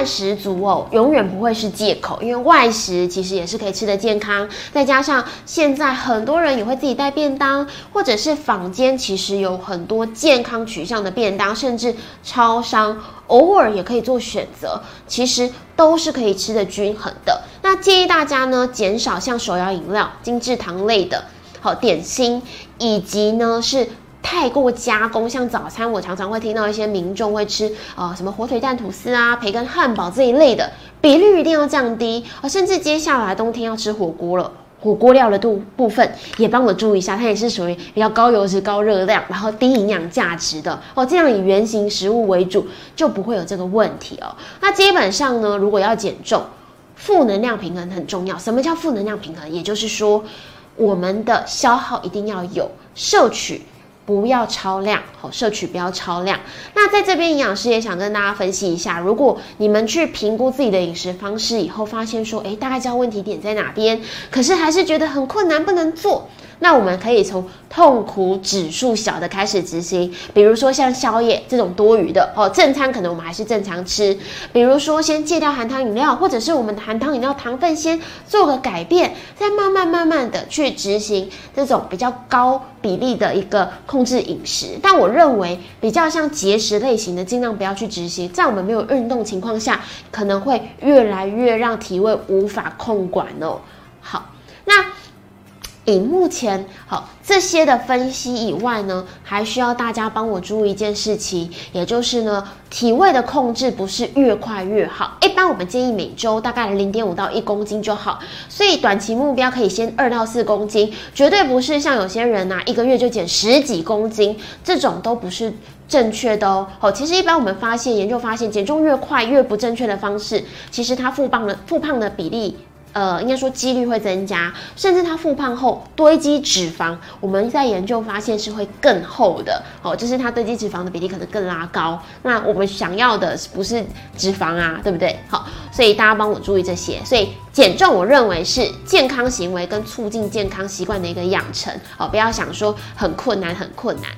菜十足哦，永远不会是借口，因为外食其实也是可以吃的健康。再加上现在很多人也会自己带便当，或者是坊间其实有很多健康取向的便当，甚至超商偶尔也可以做选择，其实都是可以吃的均衡的。那建议大家呢，减少像手摇饮料、精制糖类的，好点心，以及呢是。太过加工，像早餐，我常常会听到一些民众会吃啊，什么火腿蛋吐司啊、培根汉堡这一类的，比率一定要降低啊。甚至接下来冬天要吃火锅了，火锅料的度部分也帮我注意一下，它也是属于比较高油脂、高热量，然后低营养价值的哦。这样以原形食物为主，就不会有这个问题哦。那基本上呢，如果要减重，负能量平衡很重要。什么叫负能量平衡？也就是说，我们的消耗一定要有，摄取。不要超量，好，摄取不要超量。那在这边，营养师也想跟大家分析一下，如果你们去评估自己的饮食方式以后，发现说，诶，大概知道问题点在哪边，可是还是觉得很困难，不能做。那我们可以从痛苦指数小的开始执行，比如说像宵夜这种多余的哦，正餐可能我们还是正常吃。比如说先戒掉含糖饮料，或者是我们的含糖饮料糖分先做个改变，再慢慢慢慢的去执行这种比较高比例的一个控制饮食。但我认为比较像节食类型的，尽量不要去执行，在我们没有运动情况下，可能会越来越让体位无法控管哦。好，那。以目前好这些的分析以外呢，还需要大家帮我注意一件事情，也就是呢，体位的控制不是越快越好。一般我们建议每周大概零点五到一公斤就好，所以短期目标可以先二到四公斤，绝对不是像有些人呐，一个月就减十几公斤，这种都不是正确的哦。好，其实一般我们发现研究发现，减重越快越不正确的方式，其实它复胖的复胖的比例。呃，应该说几率会增加，甚至它复胖后堆积脂肪，我们在研究发现是会更厚的哦，就是它堆积脂肪的比例可能更拉高。那我们想要的不是脂肪啊，对不对？好，所以大家帮我注意这些。所以减重，我认为是健康行为跟促进健康习惯的一个养成哦，不要想说很困难很困难。